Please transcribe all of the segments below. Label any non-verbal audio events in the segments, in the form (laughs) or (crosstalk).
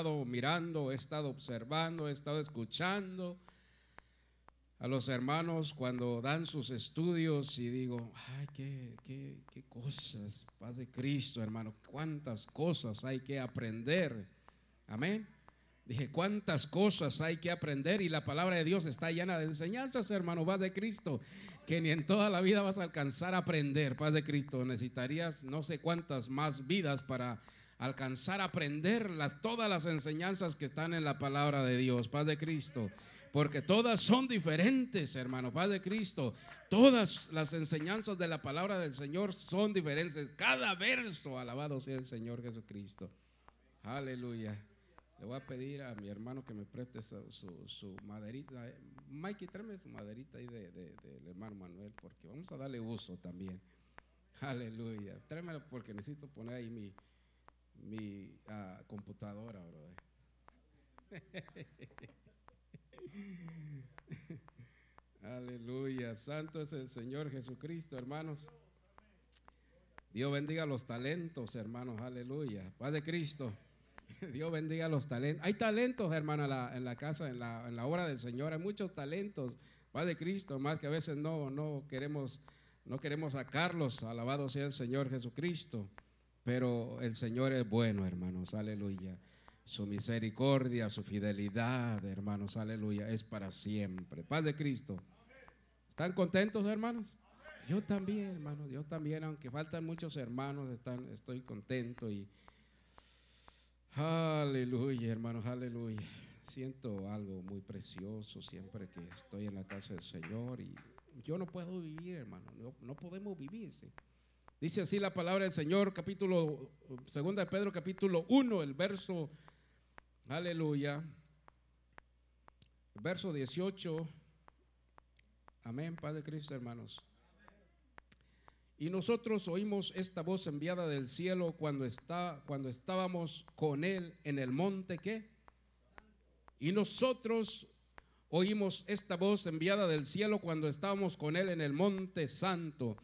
estado mirando, he estado observando, he estado escuchando a los hermanos cuando dan sus estudios y digo, ay, qué, qué, qué cosas, paz de Cristo, hermano, cuántas cosas hay que aprender. Amén. Dije, cuántas cosas hay que aprender y la palabra de Dios está llena de enseñanzas, hermano, paz de Cristo, que ni en toda la vida vas a alcanzar a aprender, paz de Cristo. Necesitarías no sé cuántas más vidas para alcanzar a aprender las, todas las enseñanzas que están en la palabra de Dios, paz de Cristo. Porque todas son diferentes, hermano, paz de Cristo. Todas las enseñanzas de la palabra del Señor son diferentes. Cada verso, alabado sea el Señor Jesucristo. Aleluya. Le voy a pedir a mi hermano que me preste su, maderita. Mikey, tráeme su maderita ahí del de, hermano Manuel, porque vamos a darle uso también. Aleluya. Tráemelo porque necesito poner ahí mi, mi uh, computadora, brother. (laughs) Aleluya, santo es el Señor Jesucristo, hermanos. Dios bendiga los talentos, hermanos, aleluya. Paz de Cristo. (laughs) Dios bendiga los talentos. Hay talentos, hermano, en la, casa, en la, en la, obra del Señor. Hay muchos talentos. Paz de Cristo, más que a veces no, no, queremos, no queremos sacarlos. Alabado sea el Señor Jesucristo. Pero el Señor es bueno, hermanos, aleluya. Su misericordia, su fidelidad, hermanos, aleluya, es para siempre. Paz de Cristo. ¿Están contentos, hermanos? Yo también, hermanos, yo también, aunque faltan muchos hermanos, estoy contento y aleluya, hermanos, aleluya. Siento algo muy precioso siempre que estoy en la casa del Señor y yo no puedo vivir, hermano, no, no podemos vivir, ¿sí? Dice así la palabra del Señor, capítulo, segunda de Pedro, capítulo 1, el verso, aleluya, verso 18. Amén, Padre Cristo, hermanos. Y nosotros oímos esta voz enviada del cielo cuando, está, cuando estábamos con Él en el monte, ¿qué? Y nosotros oímos esta voz enviada del cielo cuando estábamos con Él en el monte santo.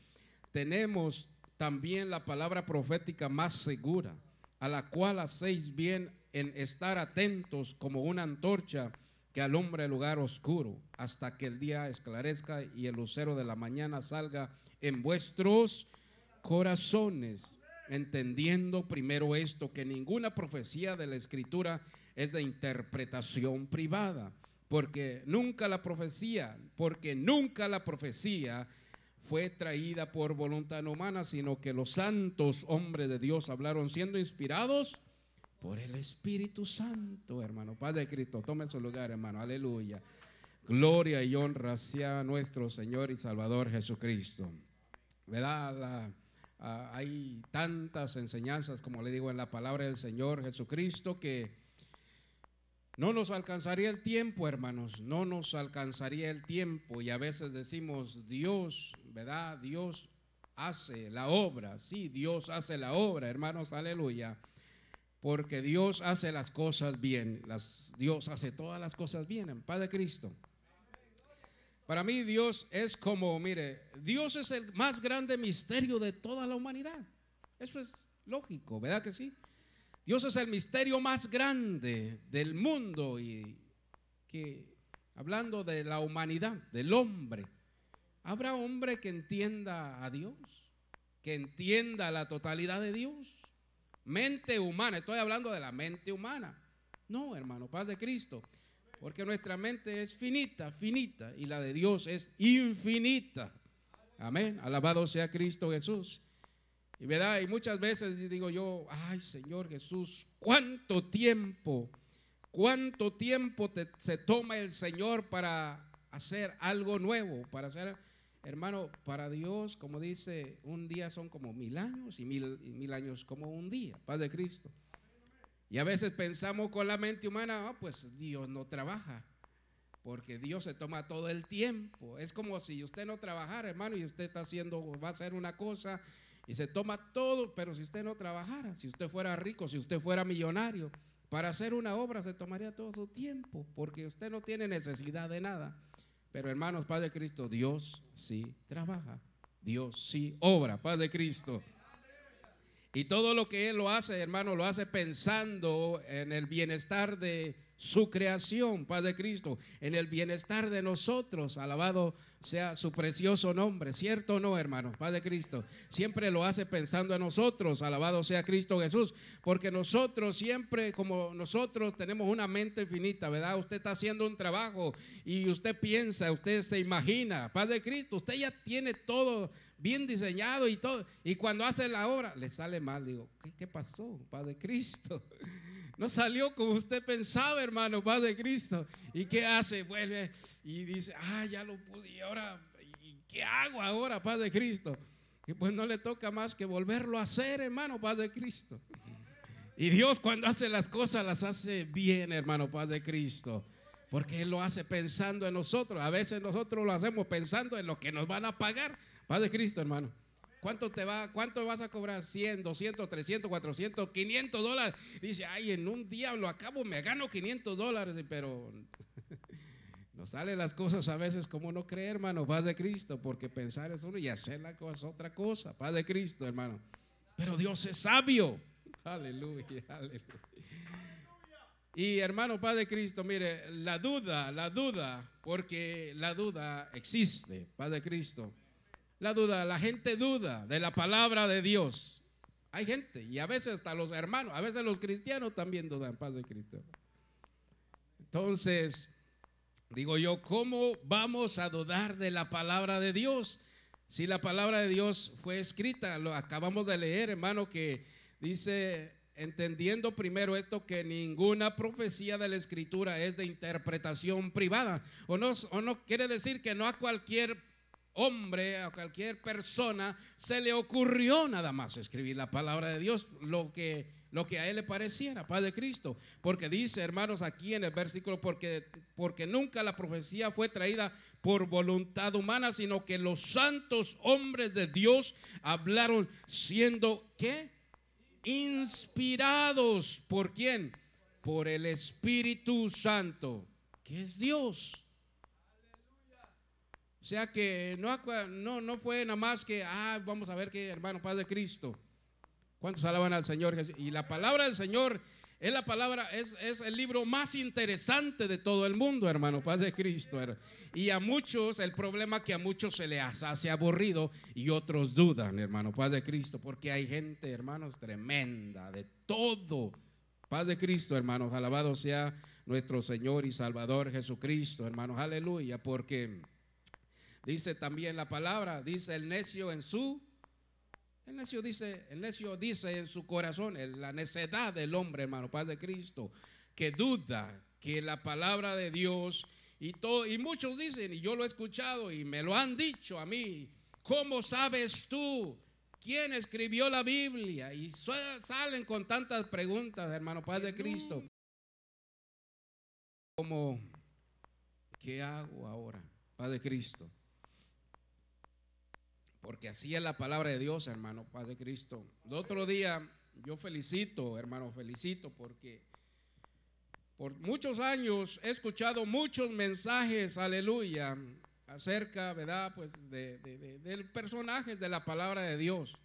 Tenemos también la palabra profética más segura, a la cual hacéis bien en estar atentos como una antorcha que alumbra el lugar oscuro, hasta que el día esclarezca y el lucero de la mañana salga en vuestros corazones, entendiendo primero esto, que ninguna profecía de la escritura es de interpretación privada, porque nunca la profecía, porque nunca la profecía fue traída por voluntad humana, sino que los santos hombres de Dios hablaron siendo inspirados por el Espíritu Santo, hermano. Padre de Cristo, tome su lugar, hermano. Aleluya. Gloria y honra sea nuestro Señor y Salvador Jesucristo. ¿Verdad? hay tantas enseñanzas, como le digo, en la palabra del Señor Jesucristo que no nos alcanzaría el tiempo, hermanos, no nos alcanzaría el tiempo. Y a veces decimos, Dios, ¿verdad? Dios hace la obra. Sí, Dios hace la obra, hermanos, aleluya. Porque Dios hace las cosas bien. Las, Dios hace todas las cosas bien en Padre Cristo. Para mí Dios es como, mire, Dios es el más grande misterio de toda la humanidad. Eso es lógico, ¿verdad que sí? Dios es el misterio más grande del mundo y que hablando de la humanidad, del hombre, ¿habrá hombre que entienda a Dios? Que entienda la totalidad de Dios. Mente humana, estoy hablando de la mente humana. No, hermano, paz de Cristo. Porque nuestra mente es finita, finita, y la de Dios es infinita. Amén. Alabado sea Cristo Jesús. Y verdad, y muchas veces digo yo, ay Señor Jesús, ¿cuánto tiempo, cuánto tiempo se toma el Señor para hacer algo nuevo, para hacer, hermano, para Dios, como dice, un día son como mil años y mil, mil años como un día, paz de Cristo. Y a veces pensamos con la mente humana, ah, pues Dios no trabaja, porque Dios se toma todo el tiempo. Es como si usted no trabajara, hermano, y usted está haciendo, va a hacer una cosa y se toma todo, pero si usted no trabajara, si usted fuera rico, si usted fuera millonario, para hacer una obra se tomaría todo su tiempo, porque usted no tiene necesidad de nada. Pero hermanos, Padre Cristo, Dios sí trabaja, Dios sí obra, Padre Cristo. Y todo lo que Él lo hace, hermano, lo hace pensando en el bienestar de su creación, Padre Cristo, en el bienestar de nosotros. Alabado sea su precioso nombre, ¿cierto o no, hermano? Padre Cristo, siempre lo hace pensando en nosotros. Alabado sea Cristo Jesús, porque nosotros siempre, como nosotros tenemos una mente finita, ¿verdad? Usted está haciendo un trabajo y usted piensa, usted se imagina, Padre Cristo, usted ya tiene todo bien diseñado y todo. Y cuando hace la obra, le sale mal. Digo, ¿qué, qué pasó, Padre Cristo? No salió como usted pensaba, hermano, Padre Cristo. ¿Y qué hace? Vuelve y dice, ah, ya lo pude. ¿Y ahora, ¿y qué hago ahora, Padre Cristo? Y pues no le toca más que volverlo a hacer, hermano, Padre Cristo. Y Dios cuando hace las cosas las hace bien, hermano, Padre Cristo. Porque Él lo hace pensando en nosotros. A veces nosotros lo hacemos pensando en lo que nos van a pagar. Padre Cristo, hermano. ¿Cuánto te va? ¿Cuánto vas a cobrar? 100, 200, 300, 400, 500 dólares. Dice, ay, en un día lo acabo, me gano 500 dólares, pero (laughs) no salen las cosas a veces como no creer, hermano, paz de Cristo, porque pensar es uno y hacer la cosa otra cosa, paz de Cristo, hermano. Pero Dios es sabio. Aleluya, aleluya. Y hermano, Padre de Cristo, mire, la duda, la duda, porque la duda existe, Padre de Cristo. La duda, la gente duda de la palabra de Dios. Hay gente, y a veces hasta los hermanos, a veces los cristianos también dudan, Padre de Cristo. Entonces, digo yo, ¿cómo vamos a dudar de la palabra de Dios? Si la palabra de Dios fue escrita, lo acabamos de leer, hermano, que dice entendiendo primero esto que ninguna profecía de la escritura es de interpretación privada. O no, o no quiere decir que no a cualquier hombre, a cualquier persona se le ocurrió nada más escribir la palabra de Dios, lo que, lo que a él le pareciera, Padre Cristo. Porque dice, hermanos, aquí en el versículo, porque, porque nunca la profecía fue traída por voluntad humana, sino que los santos hombres de Dios hablaron siendo, ¿qué? inspirados por quién? Por el Espíritu Santo, que es Dios. O sea que no, fue nada más que, ah, vamos a ver que hermano Padre Cristo. ¿Cuántos alaban al Señor Jesús? Y la palabra del Señor es la palabra, es, es, el libro más interesante de todo el mundo, hermano, paz de Cristo. Y a muchos, el problema que a muchos se les hace aburrido y otros dudan, hermano, paz de Cristo, porque hay gente, hermanos, tremenda, de todo. Paz de Cristo, hermanos, alabado sea nuestro Señor y Salvador Jesucristo, hermanos, aleluya, porque dice también la palabra, dice el necio en su el necio dice, el necio dice en su corazón, en la necedad del hombre, hermano, Padre de Cristo, que duda que la palabra de Dios y todo, y muchos dicen, y yo lo he escuchado y me lo han dicho a mí, ¿cómo sabes tú quién escribió la Biblia? Y salen con tantas preguntas, hermano Padre de Cristo. Como, ¿qué hago ahora, Padre Cristo? Porque así es la palabra de Dios, hermano, Padre Cristo. El otro día yo felicito, hermano, felicito porque por muchos años he escuchado muchos mensajes, aleluya, acerca, ¿verdad? Pues de, de, personajes de la palabra de Dios.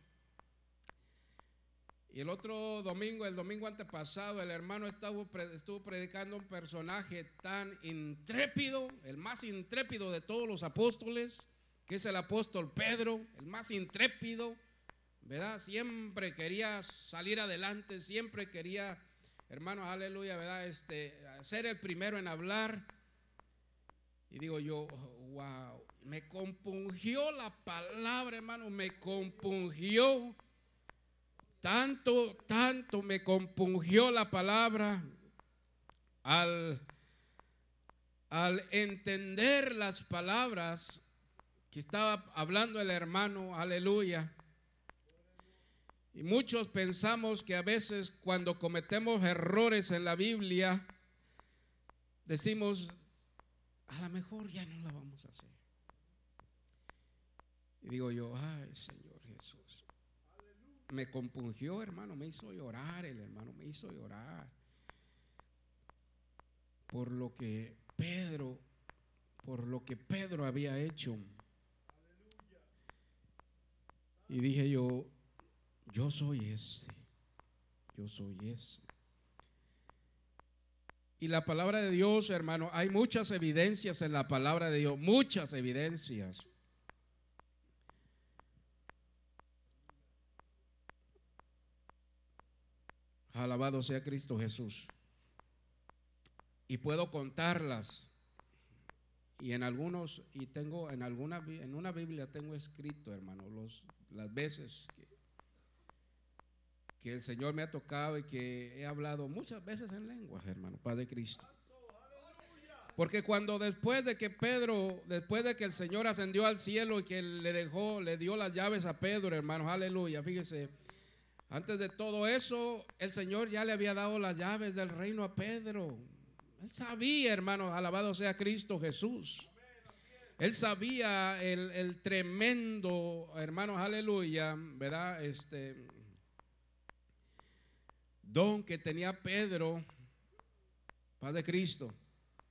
Y el otro domingo, el domingo antepasado, el hermano estuvo, estuvo predicando un personaje tan intrépido, el más intrépido de todos los apóstoles que es el apóstol Pedro, el más intrépido, ¿verdad? Siempre quería salir adelante, siempre quería, hermano, aleluya, ¿verdad? Este, ser el primero en hablar. Y digo yo, wow, me compungió la palabra, hermano, me compungió. Tanto, tanto me compungió la palabra al, al entender las palabras que estaba hablando el hermano, aleluya. Y muchos pensamos que a veces cuando cometemos errores en la Biblia, decimos, a lo mejor ya no la vamos a hacer. Y digo yo, ay Señor Jesús, me compungió hermano, me hizo llorar, el hermano me hizo llorar por lo que Pedro, por lo que Pedro había hecho. Y dije yo, yo soy ese, yo soy ese. Y la palabra de Dios, hermano, hay muchas evidencias en la palabra de Dios, muchas evidencias. Alabado sea Cristo Jesús. Y puedo contarlas. Y en algunos, y tengo en alguna, en una Biblia tengo escrito, hermano, los, las veces que que el Señor me ha tocado y que he hablado muchas veces en lenguas, hermano, Padre Cristo. Porque cuando después de que Pedro, después de que el Señor ascendió al cielo y que le dejó, le dio las llaves a Pedro, hermano, aleluya, fíjese, antes de todo eso, el Señor ya le había dado las llaves del reino a Pedro. Él sabía, hermano, alabado sea Cristo Jesús. Él sabía el, el tremendo, hermanos, aleluya, ¿verdad? Este, don que tenía Pedro, Padre Cristo.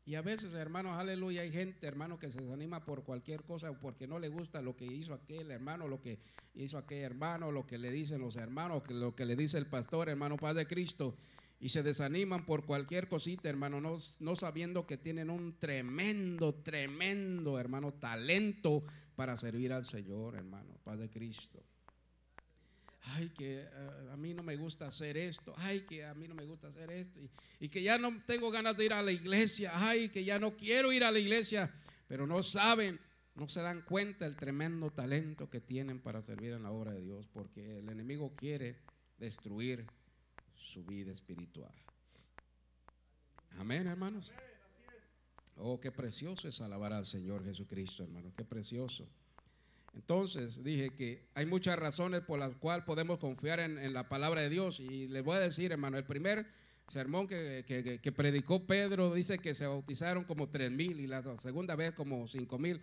Y a veces, hermanos, aleluya, hay gente, hermano, que se desanima por cualquier cosa, porque no le gusta lo que hizo aquel hermano, lo que hizo aquel hermano, lo que le dicen los hermanos, lo que le dice el pastor, hermano, Padre Cristo. Y se desaniman por cualquier cosita, hermano, no, sabiendo que tienen un tremendo, tremendo, hermano, talento para servir al Señor, hermano, Padre Cristo. Ay, que eh, a mí no me gusta hacer esto, ay, que a mí no me gusta hacer esto, y, que ya no tengo ganas de ir a la iglesia, ay, que ya no quiero ir a la iglesia, pero no saben, no se dan cuenta el tremendo talento que tienen para servir en la obra de Dios, porque el enemigo quiere destruir su vida espiritual. Amén, hermanos. Oh, qué precioso es alabar al Señor Jesucristo, hermano, qué precioso. Entonces dije que hay muchas razones por las cuales podemos confiar en, la palabra de Dios. Y les voy a decir, hermano, el primer sermón que, predicó Pedro dice que se bautizaron como tres mil y la segunda vez como cinco mil.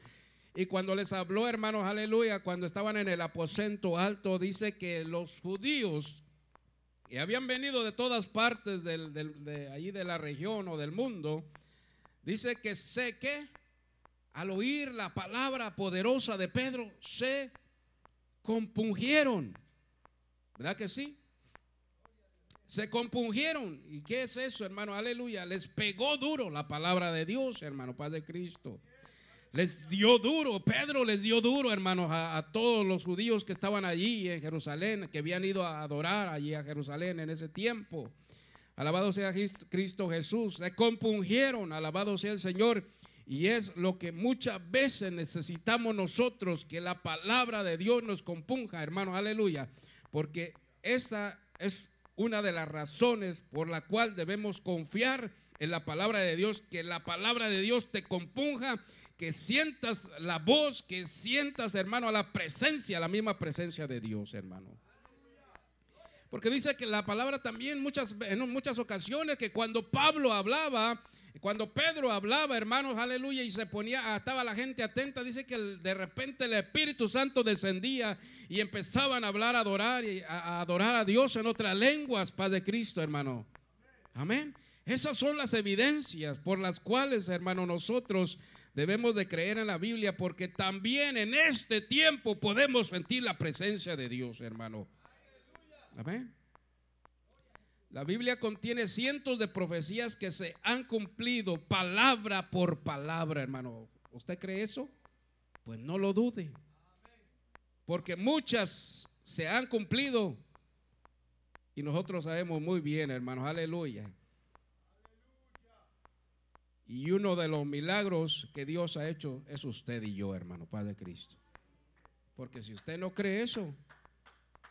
Y cuando les habló, hermanos, aleluya, cuando estaban en el aposento alto, dice que los judíos que habían venido de todas partes de allí de la región o del mundo, dice que sé que al oír la palabra poderosa de Pedro, se compungieron. ¿Verdad que sí? Se compungieron. ¿Y qué es eso, hermano? Aleluya. Les pegó duro la palabra de Dios, hermano, Padre Cristo. Les dio duro, Pedro les dio duro, hermanos, a, todos los judíos que estaban allí en Jerusalén, que habían ido a adorar allí a Jerusalén en ese tiempo. Alabado sea Cristo Jesús. Se compungieron, alabado sea el Señor. Y es lo que muchas veces necesitamos nosotros, que la palabra de Dios nos compunja, hermanos, aleluya. Porque esa es una de las razones por la cual debemos confiar en la palabra de Dios, que la palabra de Dios te compunja, que sientas la voz, que sientas, hermano, la presencia, la misma presencia de Dios, hermano. Porque dice que la palabra también muchas, en muchas ocasiones, que cuando Pablo hablaba, cuando Pedro hablaba, hermanos, aleluya, y se ponía, estaba la gente atenta, dice que de repente el Espíritu Santo descendía y empezaban a hablar, a adorar, a, adorar a Dios en otras lenguas, Padre Cristo, hermano. Amén. Esas son las evidencias por las cuales, hermano, nosotros debemos de creer en la Biblia, porque también en este tiempo podemos sentir la presencia de Dios, hermano. Amén. La Biblia contiene cientos de profecías que se han cumplido palabra por palabra, hermano. ¿Usted cree eso? Pues no lo dude. Porque muchas se han cumplido y nosotros sabemos muy bien, hermanos, aleluya. Y uno de los milagros que Dios ha hecho es usted y yo, hermano, Padre Cristo. Porque si usted no cree eso,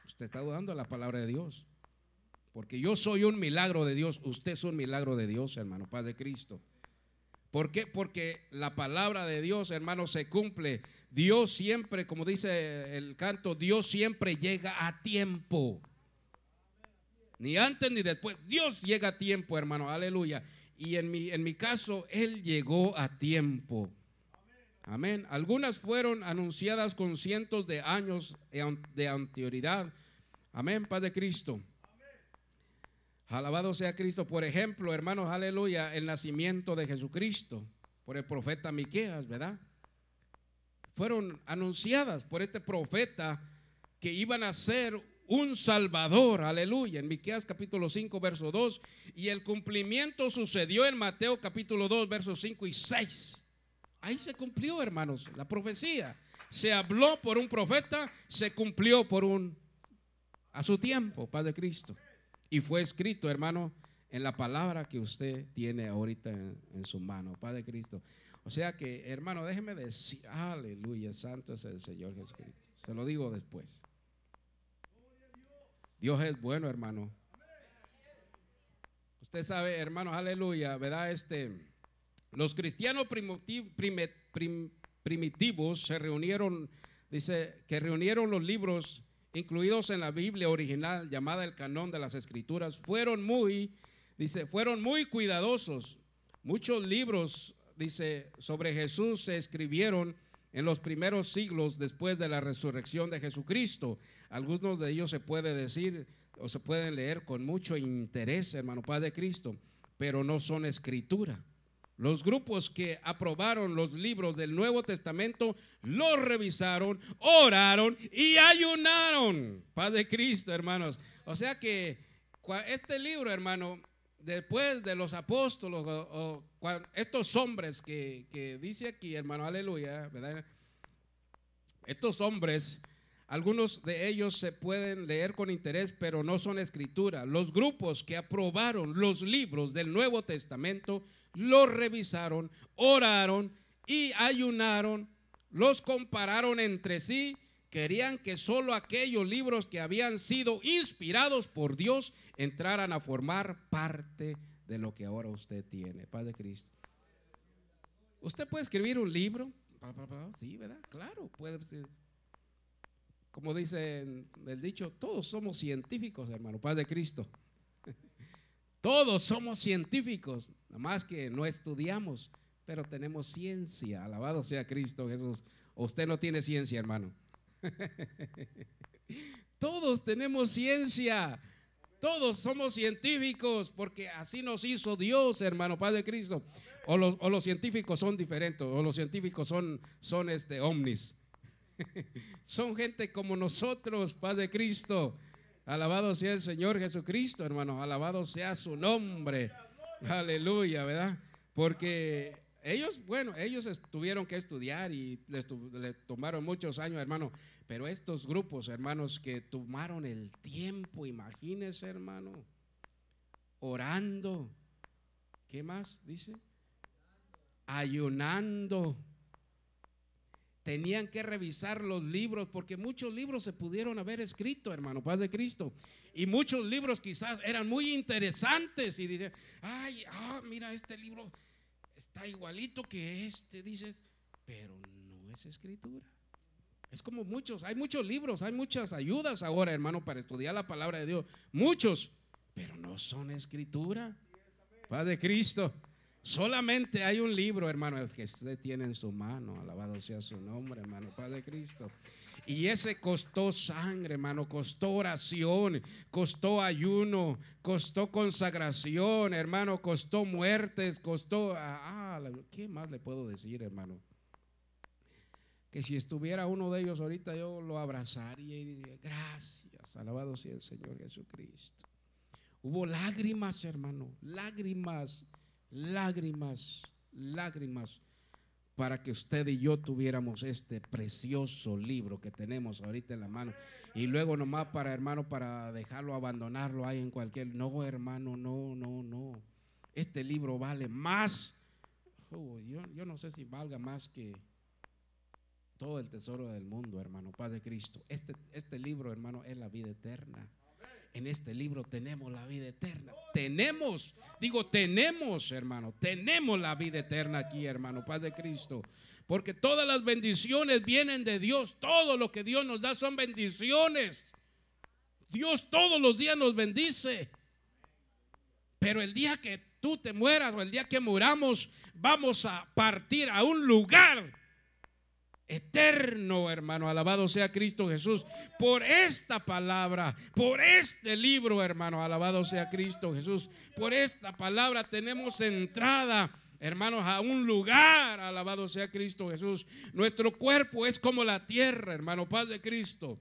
usted está dudando de la palabra de Dios. Porque yo soy un milagro de Dios, usted es un milagro de Dios, hermano, Padre Cristo. ¿Por qué? Porque la palabra de Dios, hermano, se cumple. Dios siempre, como dice el canto, Dios siempre llega a tiempo. Ni antes ni después. Dios llega a tiempo, hermano. Aleluya. Y en mi, en mi caso, Él llegó a tiempo. Amén. Algunas fueron anunciadas con cientos de años de anterioridad. Amén, Padre Cristo. Alabado sea Cristo. Por ejemplo, hermanos, aleluya, el nacimiento de Jesucristo por el profeta Miqueas, ¿verdad? Fueron anunciadas por este profeta que iban a ser un Salvador, aleluya, en Miqueas capítulo 5, verso 2, y el cumplimiento sucedió en Mateo capítulo 2, versos 5 y 6. Ahí se cumplió, hermanos, la profecía. Se habló por un profeta, se cumplió por un a su tiempo, Padre Cristo. Y fue escrito, hermano, en la palabra que usted tiene ahorita en, su mano, Padre Cristo. O sea que, hermano, déjeme decir, aleluya, santo es el Señor Jesucristo. Se lo digo después. Dios es bueno, hermano. Usted sabe, hermano, aleluya, ¿verdad? Este, los cristianos primitivos se reunieron, dice, que reunieron los libros incluidos en la Biblia original llamada el canón de las escrituras, fueron muy, dice, fueron muy cuidadosos. Muchos libros, dice, sobre Jesús se escribieron en los primeros siglos después de la resurrección de Jesucristo. Algunos de ellos se puede decir o se pueden leer con mucho interés, hermano Padre Cristo, pero no son escritura. Los grupos que aprobaron los libros del Nuevo Testamento los revisaron, oraron y ayunaron. Padre Cristo, hermanos. O sea que este libro, hermano, después de los apóstoles, estos hombres que, que, dice aquí, hermano, aleluya, ¿verdad? Estos hombres, algunos de ellos se pueden leer con interés, pero no son escritura. Los grupos que aprobaron los libros del Nuevo Testamento los revisaron, oraron y ayunaron, los compararon entre sí, querían que solo aquellos libros que habían sido inspirados por Dios entraran a formar parte de lo que ahora usted tiene, Padre Cristo. Usted puede escribir un libro, sí, ¿verdad? Claro, puede ser. Como dice el dicho, todos somos científicos, hermano, Padre Cristo. (laughs) Todos somos científicos, nada más que no estudiamos, pero tenemos ciencia. Alabado sea Cristo Jesús. usted no tiene ciencia, hermano. (laughs) Todos tenemos ciencia. Todos somos científicos porque así nos hizo Dios, hermano Padre Cristo. O los, o los científicos son diferentes, o los científicos son, son este, omnis. Son gente como nosotros, Padre Cristo. Alabado sea el Señor Jesucristo, hermanos. Alabado sea su nombre. Aleluya, ¿verdad? Porque ellos, bueno, ellos tuvieron que estudiar y les, tomaron muchos años, hermano. Pero estos grupos, hermanos, que tomaron el tiempo, imagínense, hermano, orando. ¿Qué más dice? Ayunando tenían que revisar los libros, porque muchos libros se pudieron haber escrito, hermano, paz de Cristo. Y muchos libros quizás eran muy interesantes y dice, ay, ah, mira, este libro está igualito que este, dices, pero no es escritura. Es como muchos, hay muchos libros, hay muchas ayudas ahora, hermano, para estudiar la palabra de Dios. Muchos, pero no son escritura. Paz de Cristo. Solamente hay un libro, hermano, que usted tiene en su mano. Alabado sea su nombre, hermano, Padre Cristo. Y ese costó sangre, hermano, costó oración, costó ayuno, costó consagración, hermano, costó muertes, costó... Ah, ah ¿Qué más le puedo decir, hermano? Que si estuviera uno de ellos ahorita yo lo abrazaría y diría, gracias, alabado sea el Señor Jesucristo. Hubo lágrimas, hermano, lágrimas lágrimas, lágrimas, para que usted y yo tuviéramos este precioso libro que tenemos ahorita en la mano. Y luego nomás para, hermano, para dejarlo, abandonarlo ahí en cualquier... No, hermano, no, no, no. Este libro vale más. Oh, yo, yo no sé si valga más que todo el tesoro del mundo, hermano, Padre Cristo. Este, este libro, hermano, es la vida eterna en este libro tenemos la vida eterna. Tenemos, digo, tenemos, hermano, tenemos la vida eterna aquí, hermano, paz de Cristo. Porque todas las bendiciones vienen de Dios. Todo lo que Dios nos da son bendiciones. Dios todos los días nos bendice. Pero el día que tú te mueras o el día que muramos, vamos a partir a un lugar eterno, hermano. Alabado sea Cristo Jesús. Por esta palabra, por este libro, hermano. Alabado sea Cristo Jesús. Por esta palabra tenemos entrada. Hermanos, a un lugar, alabado sea Cristo Jesús. Nuestro cuerpo es como la tierra, hermano, paz de Cristo.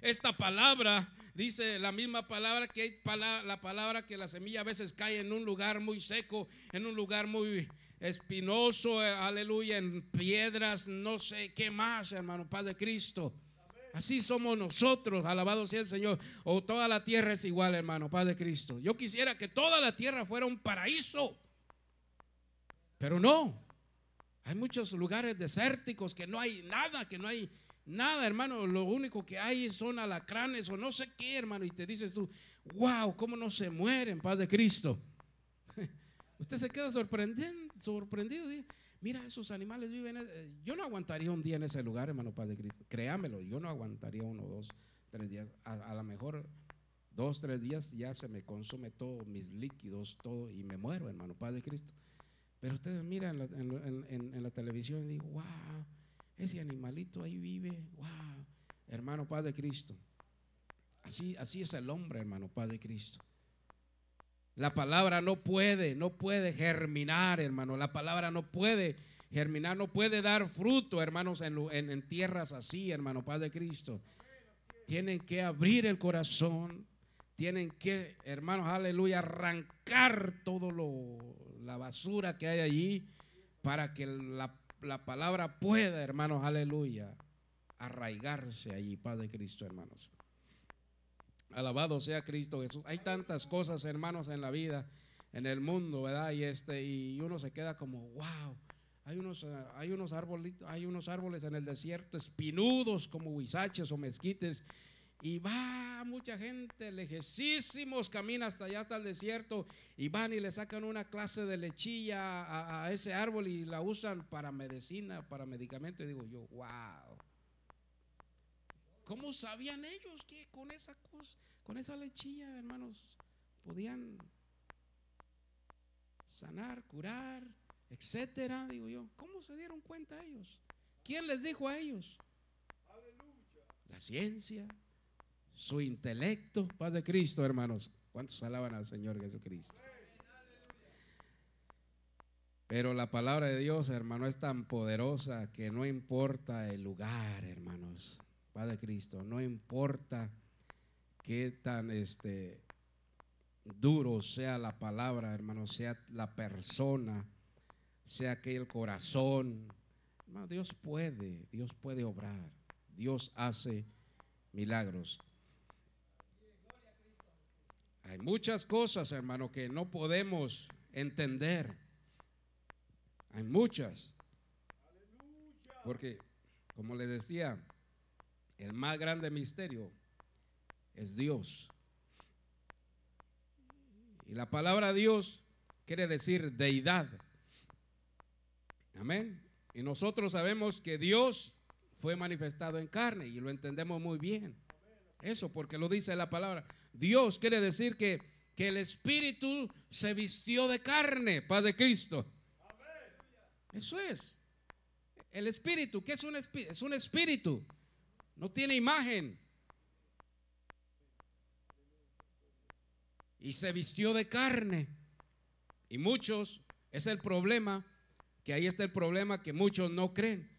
esta palabra, dice la misma palabra que hay la palabra que la semilla a veces cae en un lugar muy seco, en un lugar muy espinoso, eh, aleluya, en piedras, no sé qué más, hermano, Padre Cristo. Así somos nosotros, alabado sea el Señor. O toda la tierra es igual, hermano, Padre Cristo. Yo quisiera que toda la tierra fuera un paraíso. Pero no. Hay muchos lugares desérticos que no hay nada, que no hay nada, hermano. Lo único que hay son alacranes o no sé qué, hermano. Y te dices tú, wow, ¿cómo no se mueren, Padre Cristo? (laughs) Usted se queda sorprendido. Sorprendido Mira, esos animales viven. Eh, yo no aguantaría un día en ese lugar, hermano Padre Cristo. Créamelo, yo no aguantaría uno, dos, tres días. A, lo mejor dos, tres días ya se me consume todo, mis líquidos, todo, y me muero, hermano Padre Cristo. Pero ustedes miran en la, televisión y digo, wow, ese animalito ahí vive, wow, hermano Padre Cristo. Así, así es el hombre, hermano Padre Cristo. La palabra no puede, no puede germinar, hermano. La palabra no puede germinar, no puede dar fruto, hermanos, en, tierras así, hermano, Padre Cristo. Tienen que abrir el corazón, tienen que, hermanos, aleluya, arrancar todo lo, la basura que hay allí para que la, la palabra pueda, hermanos, aleluya, arraigarse allí, Padre Cristo, hermanos. Alabado sea Cristo Jesús. Hay tantas cosas, hermanos, en la vida, en el mundo, ¿verdad? Y este y uno se queda como, wow. Hay unos, eh, hay unos arbolitos, hay unos árboles en el desierto espinudos como huizaches o mezquites y va mucha gente lejesísimos, camina hasta allá, hasta el desierto, y van y le sacan una clase de lechilla a, a, ese árbol y la usan para medicina, para medicamento. Y digo yo, wow. ¿Cómo sabían ellos que con esa cosa, con esa lechilla, hermanos, podían sanar, curar, etcétera? Digo yo, ¿cómo se dieron cuenta ellos? ¿Quién les dijo a ellos? La ciencia, su intelecto, paz de Cristo, hermanos. ¿Cuántos alaban al Señor Jesucristo? Pero la palabra de Dios, hermano, es tan poderosa que no importa el lugar, hermanos. Padre Cristo, no importa qué tan este duro sea la palabra, hermano, sea la persona, sea aquel corazón. Hermano, Dios puede, Dios puede obrar. Dios hace milagros. Hay muchas cosas, hermano, que no podemos entender. Hay muchas. Porque, como les decía, el más grande misterio es Dios. Y la palabra Dios quiere decir deidad. Amén. Y nosotros sabemos que Dios fue manifestado en carne y lo entendemos muy bien. Eso porque lo dice la palabra. Dios quiere decir que, que el Espíritu se vistió de carne, Padre Cristo. Eso es. El Espíritu, ¿qué es un espíritu? Es un espíritu. No tiene imagen. Y se vistió de carne. Y muchos, es el problema, que ahí está el problema que muchos no creen.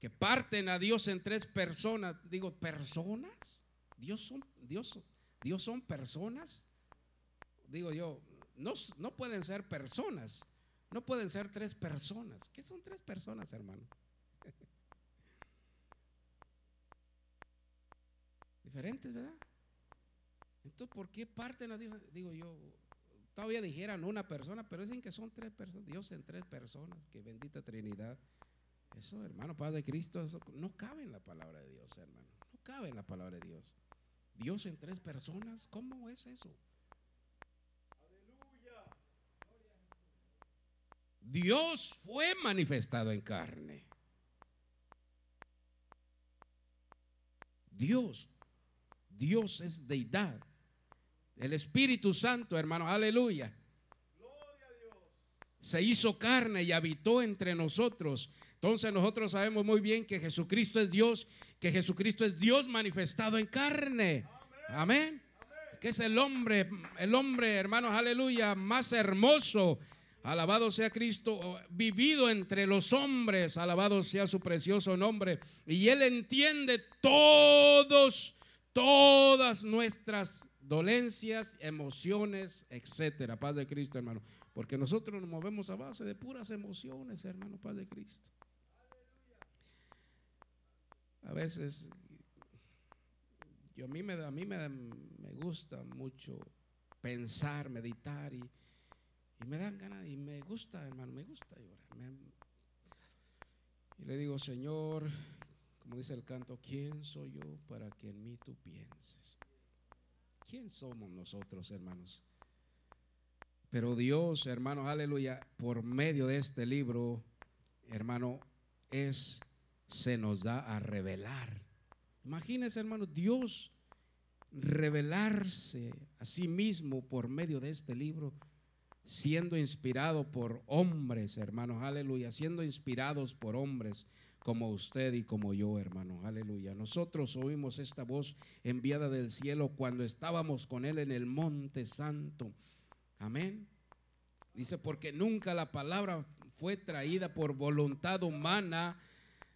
Que parten a Dios en tres personas. Digo, ¿personas? Dios son, Dios, Dios son personas. Digo yo, no, no pueden ser personas. No pueden ser tres personas. ¿Qué son tres personas, hermano? Diferentes, ¿verdad? Entonces, ¿por qué parten Dios? Digo yo, todavía dijeran una persona, pero dicen que son tres personas, Dios en tres personas, que bendita Trinidad. Eso, hermano, Padre de Cristo, eso no cabe en la palabra de Dios, hermano. No cabe en la palabra de Dios. Dios en tres personas, ¿cómo es eso? Aleluya. Dios fue manifestado en carne. Dios Dios es deidad. El Espíritu Santo, hermano, aleluya. Se hizo carne y habitó entre nosotros. Entonces nosotros sabemos muy bien que Jesucristo es Dios, que Jesucristo es Dios manifestado en carne. Amén. Que es el hombre, el hombre, hermanos, aleluya, más hermoso. Alabado sea Cristo, vivido entre los hombres, alabado sea su precioso nombre. Y Él entiende todos todas nuestras dolencias, emociones, etcétera. Paz de Cristo, hermano. Porque nosotros nos movemos a base de puras emociones, hermano, paz de Cristo. A veces, yo a mí me, a mí me, me gusta mucho pensar, meditar y, y, me dan ganas y me gusta, hermano, me gusta llorar. y le digo, Señor, como dice el canto, ¿quién soy yo para que en mí tú pienses? ¿Quién somos nosotros, hermanos? Pero Dios, hermanos, aleluya, por medio de este libro, hermano, es, se nos da a revelar. Imagínense, hermano, Dios revelarse a sí mismo por medio de este libro, siendo inspirado por hombres, hermanos, aleluya, siendo inspirados por hombres como usted y como yo, hermano. Aleluya. Nosotros oímos esta voz enviada del cielo cuando estábamos con Él en el monte santo. Amén. Dice, porque nunca la palabra fue traída por voluntad humana,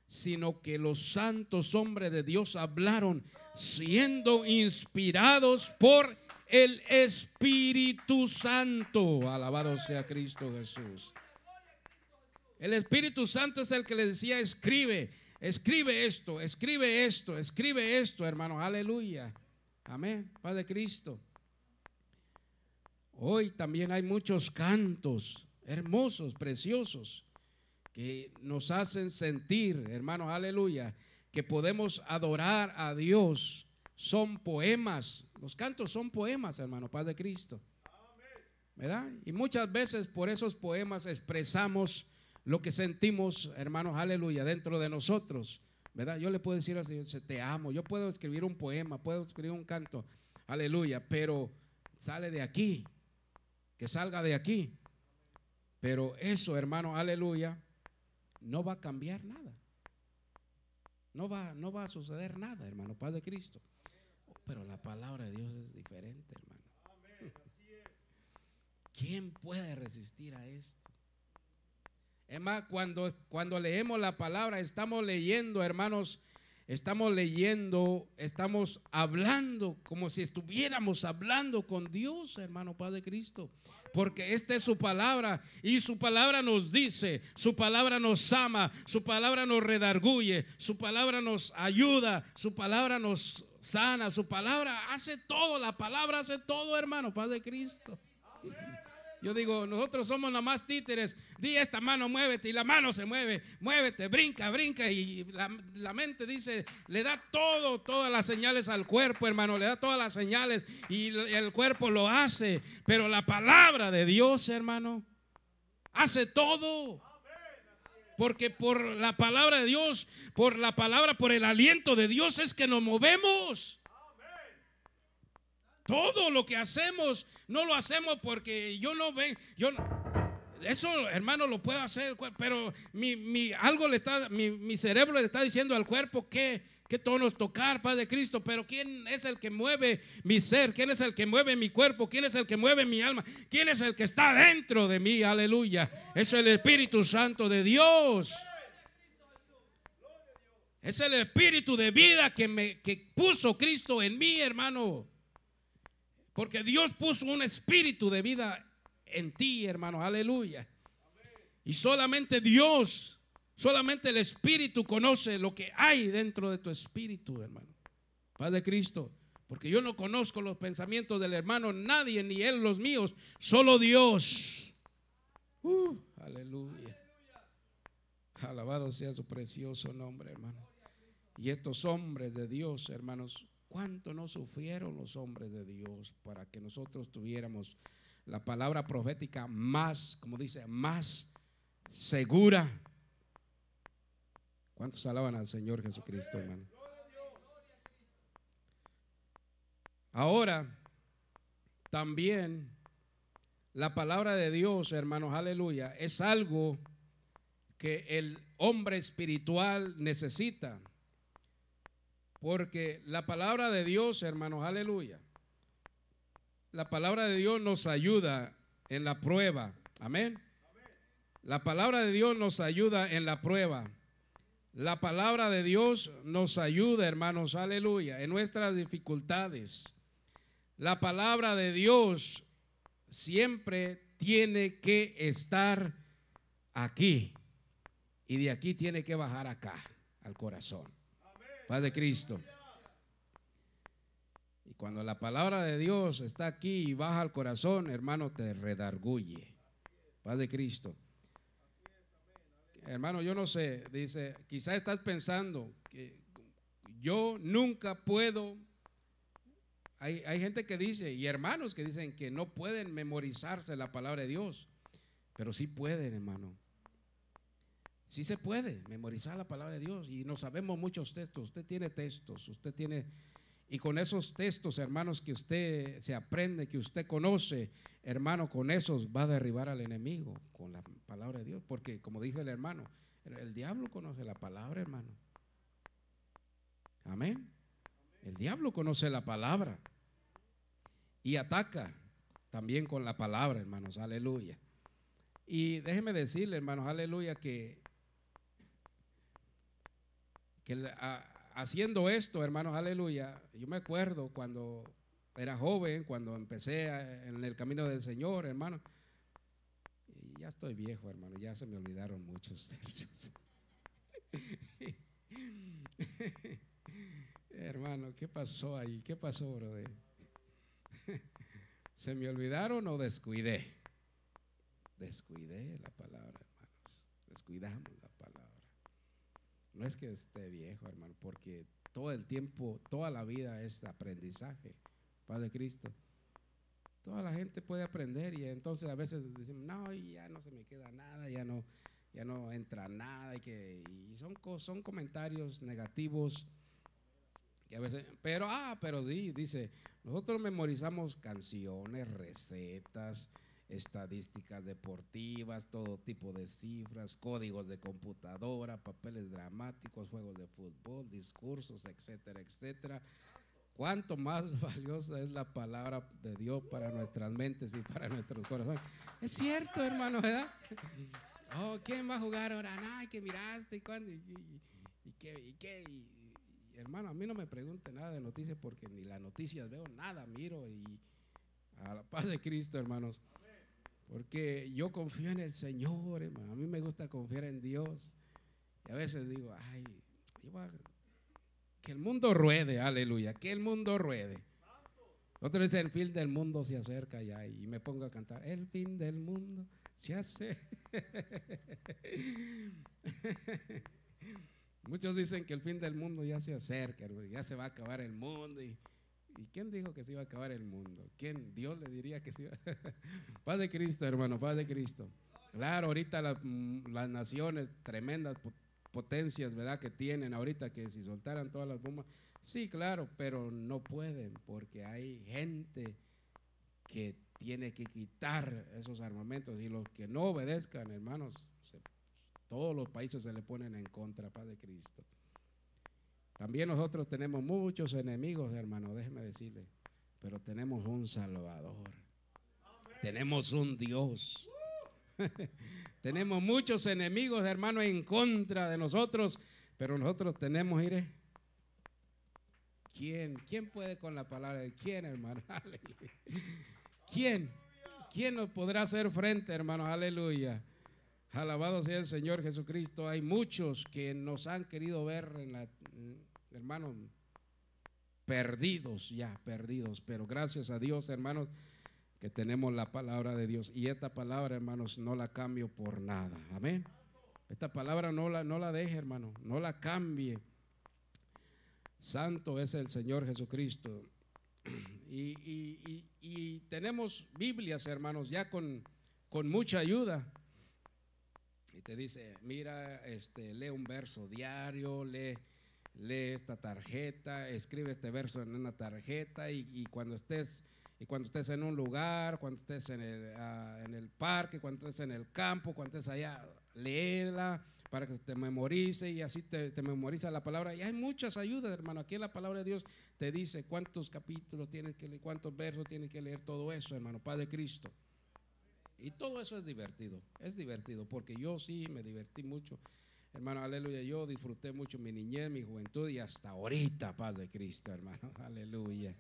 sino que los santos hombres de Dios hablaron siendo inspirados por el Espíritu Santo. Alabado sea Cristo Jesús. El Espíritu Santo es el que le decía, escribe, escribe esto, escribe esto, escribe esto, hermano. Aleluya. Amén. Padre Cristo. Hoy también hay muchos cantos hermosos, preciosos, que nos hacen sentir, hermanos, aleluya, que podemos adorar a Dios. Son poemas. Los cantos son poemas, hermano, Padre Cristo. ¿Verdad? Y muchas veces por esos poemas expresamos lo que sentimos, hermanos, aleluya, dentro de nosotros. ¿Verdad? Yo le puedo decir así, te amo. Yo puedo escribir un poema, puedo escribir un canto, aleluya, pero sale de aquí, que salga de aquí. Pero eso, hermano, aleluya, no va a cambiar nada. No va, no va a suceder nada, hermano, Padre Cristo. Pero la palabra de Dios es diferente, hermano. (laughs) ¿Quién puede resistir a esto? Es más, cuando, cuando leemos la palabra, estamos leyendo, hermanos, estamos leyendo, estamos hablando como si estuviéramos hablando con Dios, hermano Padre Cristo. Porque esta es su palabra y su palabra nos dice, su palabra nos ama, su palabra nos redarguye, su palabra nos ayuda, su palabra nos sana, su palabra hace todo, la palabra hace todo, hermano Padre Cristo. Yo digo, nosotros somos nada más títeres. Di esta mano, muévete. Y la mano se mueve. Muévete, brinca, brinca. Y la, mente dice, le da todo, todas las señales al cuerpo, hermano. Le da todas las señales. Y el cuerpo lo hace. Pero la palabra de Dios, hermano, hace todo. Porque por la palabra de Dios, por la palabra, por el aliento de Dios es que nos movemos. Todo lo que hacemos, no lo hacemos porque yo no ven, yo eso hermano lo puedo hacer, pero mi, algo le está, mi, cerebro le está diciendo al cuerpo que, qué tonos tocar, Padre Cristo, pero ¿quién es el que mueve mi ser? ¿Quién es el que mueve mi cuerpo? ¿Quién es el que mueve mi alma? ¿Quién es el que está dentro de mí? Aleluya. Es el Espíritu Santo de Dios. Es el Espíritu de vida que, me, que puso Cristo en mí, hermano. Porque Dios puso un espíritu de vida en ti, hermano. Aleluya. Y solamente Dios, solamente el Espíritu conoce lo que hay dentro de tu espíritu, hermano. Padre Cristo. Porque yo no conozco los pensamientos del hermano, nadie, ni él los míos, solo Dios. Uh, aleluya. Alabado sea su precioso nombre, hermano. Y estos hombres de Dios, hermanos, ¿Cuánto no sufrieron los hombres de Dios para que nosotros tuviéramos la palabra profética más, como dice, más segura? ¿Cuántos alaban al Señor Jesucristo, hermano? Ahora, también la palabra de Dios, hermanos, aleluya, es algo que el hombre espiritual necesita. Porque la palabra de Dios, hermanos, aleluya. La palabra de Dios nos ayuda en la prueba. Amén. La palabra de Dios nos ayuda en la prueba. La palabra de Dios nos ayuda, hermanos, aleluya, en nuestras dificultades. La palabra de Dios siempre tiene que estar aquí y de aquí tiene que bajar acá, al corazón. Paz de Cristo. Y cuando la palabra de Dios está aquí y baja al corazón, hermano, te redarguye. Paz de Cristo. Hermano, yo no sé, dice, quizá estás pensando que yo nunca puedo hay, gente que dice, y hermanos que dicen que no pueden memorizarse la palabra de Dios, pero sí pueden, hermano. Sí se puede memorizar la palabra de Dios y no sabemos muchos textos. Usted tiene textos, usted tiene, y con esos textos, hermanos, que usted se aprende, que usted conoce, hermano, con esos va a derribar al enemigo, con la palabra de Dios. Porque, como dijo el hermano, el diablo conoce la palabra, hermano. Amén. El diablo conoce la palabra y ataca también con la palabra, hermanos, aleluya. Y déjeme decirle, hermanos, aleluya, que, haciendo esto, hermanos, aleluya, yo me acuerdo cuando era joven, cuando empecé en el camino del Señor, hermano, y ya estoy viejo, hermano, ya se me olvidaron muchos (laughs) versos. Hermano, ¿qué pasó ahí? ¿Qué pasó, brother? ¿Se me olvidaron o descuidé? Descuidé la palabra, hermanos. Descuidamos la palabra. No es que esté viejo, hermano, porque todo el tiempo, toda la vida es aprendizaje. Padre Cristo. Toda la gente puede aprender y entonces a veces decimos, no, ya no se me queda nada, ya no, ya no entra nada. Y, que, y son, son comentarios negativos veces, pero, ah, pero dice, nosotros memorizamos canciones, recetas, estadísticas deportivas, todo tipo de cifras, códigos de computadora, papeles dramáticos, juegos de fútbol, discursos, etcétera, etcétera. Cuánto más (laughs) valiosa es la palabra de Dios para nuestras mentes y para nuestros corazones. Es cierto, hermano, ¿verdad? Oh, ¿quién va a jugar ahora? Ay, que miraste y cuándo y, qué y qué hermano, a mí no me pregunte nada de noticias porque ni las noticias veo nada, miro y a la paz de Cristo, hermanos. Porque yo confío en el Señor, hermano. A mí me gusta confiar en Dios. Y a veces digo, ay, que el mundo ruede, aleluya, que el mundo ruede. Otro dice, el fin del mundo se acerca ya y me pongo a cantar, el fin del mundo se hace. (laughs) Muchos dicen que el fin del mundo ya se acerca, ya se va a acabar el mundo. Quién dijo que se iba a acabar el mundo? ¿Quién? Dios le diría que se iba. (laughs) paz de Cristo, hermano, paz de Cristo. Claro, ahorita mm, las naciones, tremendas potencias, ¿verdad? Que tienen ahorita que si soltaran todas las bombas. Sí, claro, pero no pueden porque hay gente que tiene que quitar esos armamentos y los que no obedezcan, hermanos, todos los países se le ponen en contra, Padre Cristo. También nosotros tenemos muchos enemigos, hermano, déjeme decirle, pero tenemos un Salvador. Tenemos un Dios. (laughs) tenemos muchos enemigos, hermano, en contra de nosotros, pero nosotros tenemos, mire, ¿quién? ¿Quién puede con la palabra de quién, hermano? (laughs) ¿Quién? ¿Quién nos podrá hacer frente, hermano? Aleluya. Alabado sea el Señor Jesucristo. Hay muchos que nos han querido ver en la, hermanos, perdidos ya, perdidos. Pero gracias a Dios, hermanos, que tenemos la palabra de Dios. Y esta palabra, hermanos, no la cambio por nada. Amén. Esta palabra no la, no la deje, hermano, no la cambie. Santo es el Señor Jesucristo. (clears throat) Y, tenemos Biblias, hermanos, ya con, con mucha ayuda y te dice, mira, este, lee un verso diario, lee, lee esta tarjeta, escribe este verso en una tarjeta y, cuando estés y cuando estés en un lugar, cuando estés en el, ah, en el parque, cuando estés en el campo, cuando estés allá, léela para que te memorice y así te, memoriza la palabra. Y hay muchas ayudas, hermano. Aquí la palabra de Dios te dice cuántos capítulos tienes que leer, cuántos versos tienes que leer, todo eso, hermano, Padre Cristo. Y todo eso es divertido, es divertido, porque yo sí me divertí mucho hermano, aleluya, yo disfruté mucho mi niñez, mi juventud y hasta ahorita, paz de Cristo, hermano, (laughs) aleluya.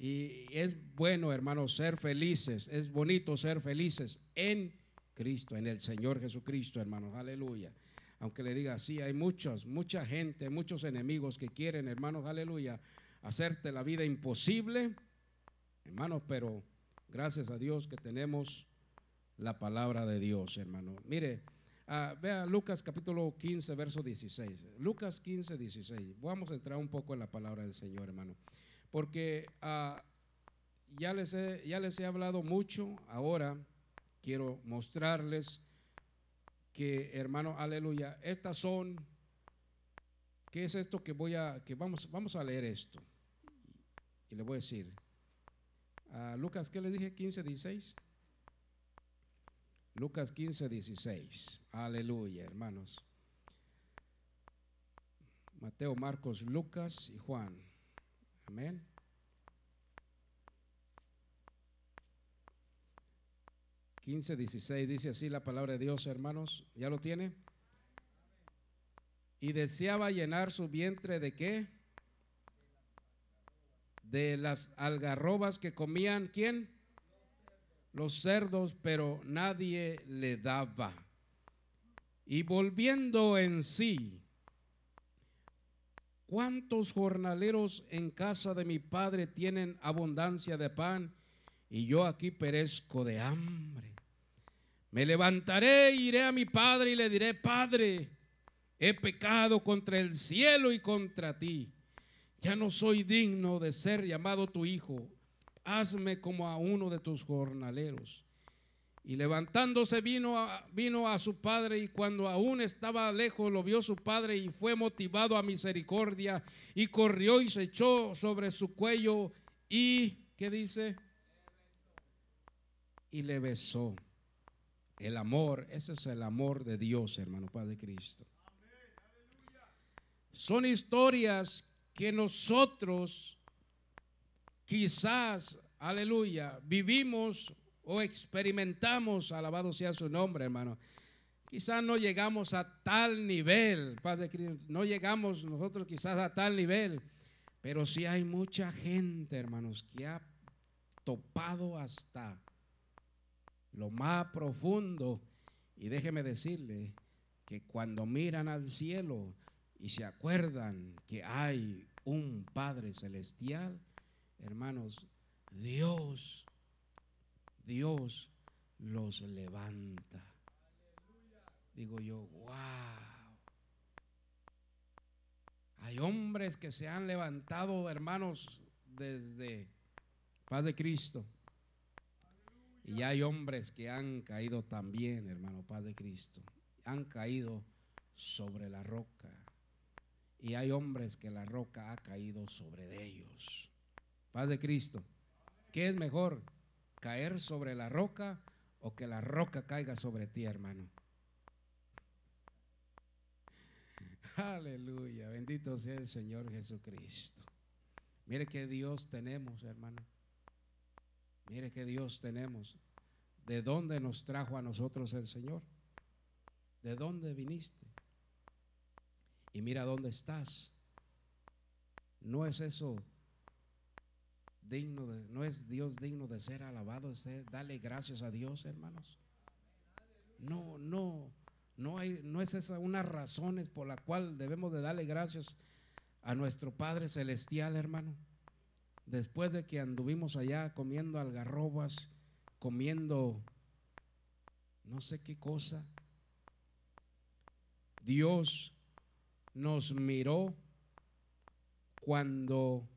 Y es bueno, hermano, ser felices, es bonito ser felices en Cristo, en el Señor Jesucristo, hermanos, aleluya. Aunque le diga así, hay muchos, mucha gente, muchos enemigos que quieren, hermanos, aleluya, hacerte la vida imposible, hermanos, pero gracias a Dios que tenemos la palabra de Dios, hermano. Mire, uh, vea Lucas capítulo 15, verso 16. Lucas 15, 16. Vamos a entrar un poco en la palabra del Señor, hermano. Porque uh, ya, les he, ya les he hablado mucho, ahora quiero mostrarles que, hermano, aleluya, estas son, ¿qué es esto que voy a, que vamos, vamos a leer esto? Y le voy a decir, a Lucas, ¿qué le dije? 15, 16. Lucas 15, 16. Aleluya, hermanos. Mateo, Marcos, Lucas y Juan. Amén. Quince, dieciséis, dice así la palabra de Dios, hermanos. ¿Ya lo tiene? Y deseaba llenar su vientre de qué? De las algarrobas que comían, ¿quién? Los cerdos, pero nadie le daba. Y volviendo en sí, ¿cuántos jornaleros en casa de mi padre tienen abundancia de pan y yo aquí perezco de hambre? Me levantaré, iré a mi padre y le diré, Padre, he pecado contra el cielo y contra ti. Ya no soy digno de ser llamado tu hijo hazme como a uno de tus jornaleros. Y levantándose vino a, vino a su padre y cuando aún estaba lejos lo vio su padre y fue motivado a misericordia y corrió y se echó sobre su cuello y, ¿qué dice? Y le besó. El amor, ese es el amor de Dios, hermano Padre Cristo. Son historias que nosotros quizás, aleluya, vivimos o experimentamos, alabado sea su nombre, hermano. Quizás no llegamos a tal nivel, Padre Cristo, no llegamos nosotros quizás a tal nivel, pero sí hay mucha gente, hermanos, que ha topado hasta lo más profundo. Y déjeme decirle que cuando miran al cielo y se acuerdan que hay un Padre celestial, hermanos, Dios, Dios los levanta. Digo yo, wow. Hay hombres que se han levantado, hermanos, desde paz de Cristo. Y hay hombres que han caído también, hermano, paz de Cristo. Han caído sobre la roca. Y hay hombres que la roca ha caído sobre ellos. Paz de Cristo. ¿Qué es mejor? ¿Caer sobre la roca o que la roca caiga sobre ti, hermano? Aleluya. Bendito sea el Señor Jesucristo. Mire qué Dios tenemos, hermano. Mire qué Dios tenemos. ¿De dónde nos trajo a nosotros el Señor? ¿De dónde viniste? Y mira dónde estás. ¿No es eso digno de, no es Dios digno de ser alabado, dale gracias a Dios, hermanos. No, no, no hay, no es esa una razones por la cual debemos de darle gracias a nuestro Padre celestial, hermano. Después de que anduvimos allá comiendo algarrobas, comiendo no sé qué cosa, Dios nos miró cuando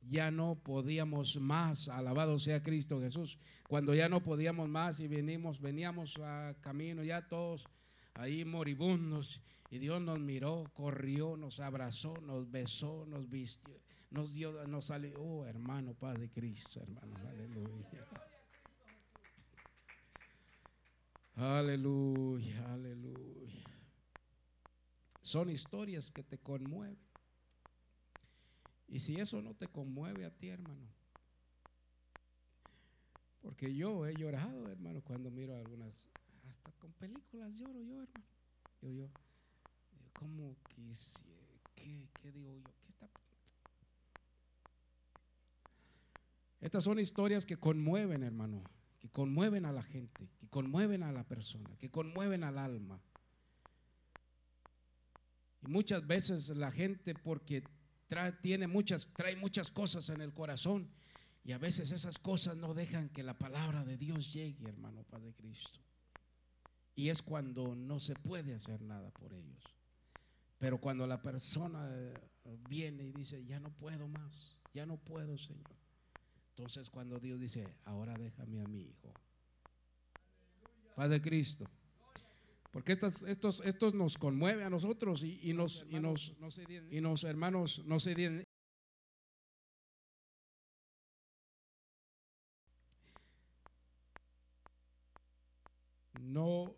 ya no podíamos más, alabado sea Cristo Jesús, cuando ya no podíamos más y venimos, veníamos a camino ya todos ahí moribundos y Dios nos miró, corrió, nos abrazó, nos besó, nos vistió, nos dio, nos salió, oh hermano, paz de Cristo, hermano, aleluya. Aleluya, aleluya. Son historias que te conmueven. Y si eso no te conmueve a ti, hermano. Porque yo he llorado, hermano, cuando miro algunas, hasta con películas lloro yo, hermano. Yo, yo, ¿cómo ¿Qué, qué digo yo? ¿Qué está Estas son historias que conmueven, hermano, que conmueven a la gente, que conmueven a la persona, que conmueven al alma. Y muchas veces la gente, porque trae, tiene muchas, trae muchas cosas en el corazón, y a veces esas cosas no dejan que la palabra de Dios llegue, hermano Padre Cristo. Y es cuando no se puede hacer nada por ellos. Pero cuando la persona eh, viene y dice, ya no puedo más, ya no puedo, Señor. Entonces cuando Dios dice, ahora déjame a mi hijo. Padre Cristo. Porque estos, estos, estos nos conmueve a nosotros y, nos, y, nos, y nos, hermanos, no se no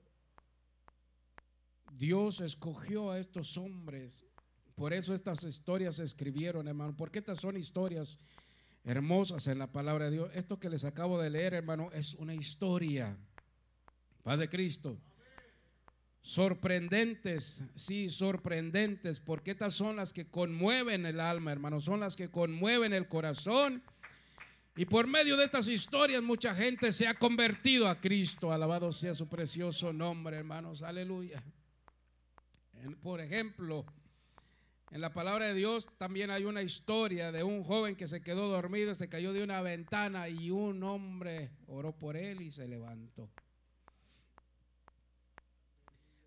Dios escogió a estos hombres. Por eso estas historias se escribieron, hermano. Porque estas son historias hermosas en la palabra de Dios. Esto que les acabo de leer, hermano, es una historia. Padre Cristo. Sorprendentes, sí, sorprendentes, porque estas son las que conmueven el alma, hermano, son las que conmueven el corazón. Y por medio de estas historias mucha gente se ha convertido a Cristo. Alabado sea su precioso nombre, hermanos. Aleluya por ejemplo, en la palabra de Dios también hay una historia de un joven que se quedó dormido, se cayó de una ventana y un hombre oró por él y se levantó.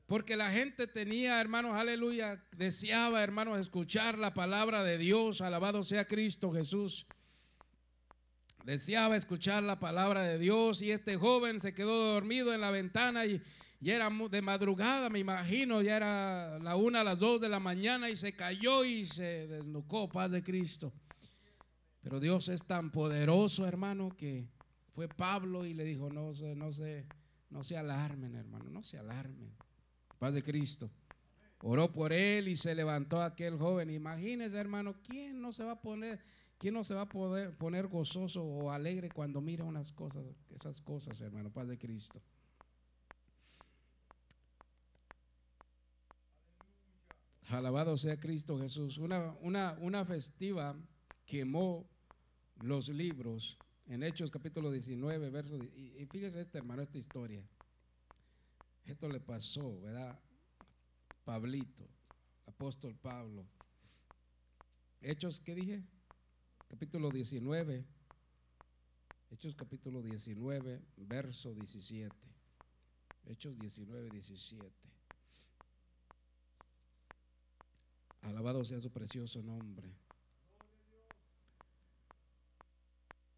Porque la gente tenía, hermanos, aleluya, deseaba, hermanos, escuchar la palabra de Dios, alabado sea Cristo Jesús. Deseaba escuchar la palabra de Dios y este joven se quedó dormido en la ventana y, ya era de madrugada, me imagino, ya era la una las dos de la mañana y se cayó y se desnucó, paz de Cristo. Pero Dios es tan poderoso, hermano, que fue Pablo y le dijo, no no se, no se alarmen, hermano, no se alarmen. Paz de Cristo. Oró por él y se levantó aquel joven. Imagínese, hermano, ¿quién no se va a poner, quién no se va a poder poner gozoso o alegre cuando mira unas cosas, esas cosas, hermano, paz de Cristo? Alabado sea Cristo Jesús. Una, una, una festiva quemó los libros en Hechos capítulo 19, verso. Y, y fíjese este hermano, esta historia. Esto le pasó, ¿verdad? Pablito, apóstol Pablo. Hechos, ¿qué dije? Capítulo 19. Hechos capítulo 19, verso 17. Hechos 19, 17. Alabado sea su precioso nombre.